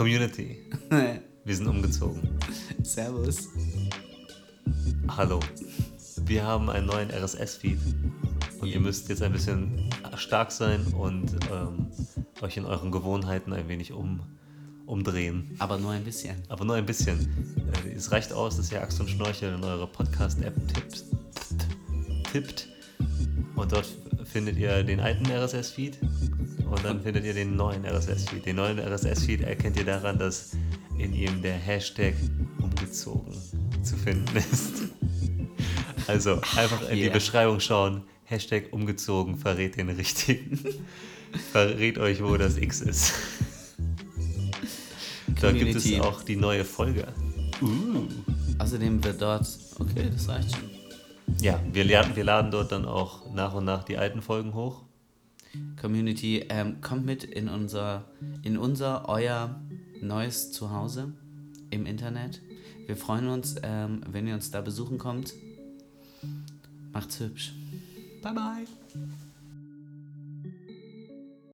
Community, wir sind umgezogen. Servus. Hallo. Wir haben einen neuen RSS-Feed und ihr müsst jetzt ein bisschen stark sein und ähm, euch in euren Gewohnheiten ein wenig um, umdrehen. Aber nur ein bisschen. Aber nur ein bisschen. Äh, es reicht aus, dass ihr Axt und Schnorchel in eure Podcast-App tippt, tippt und dort findet ihr den alten RSS-Feed und dann findet ihr den neuen RSS-Feed. Den neuen RSS-Feed erkennt ihr daran, dass in ihm der Hashtag umgezogen zu finden ist. Also einfach in die Yeah. Beschreibung schauen. Hashtag umgezogen verrät den richtigen. verrät euch, wo das X ist. Da gibt es auch die neue Folge. Außerdem wird dort. Okay, das reicht schon. Ja, wir, laden- wir laden dort dann auch nach und nach die alten Folgen hoch. Community, ähm, kommt mit in unser, in unser, euer neues Zuhause im Internet. Wir freuen uns, ähm, wenn ihr uns da besuchen kommt. Macht's hübsch. Bye bye.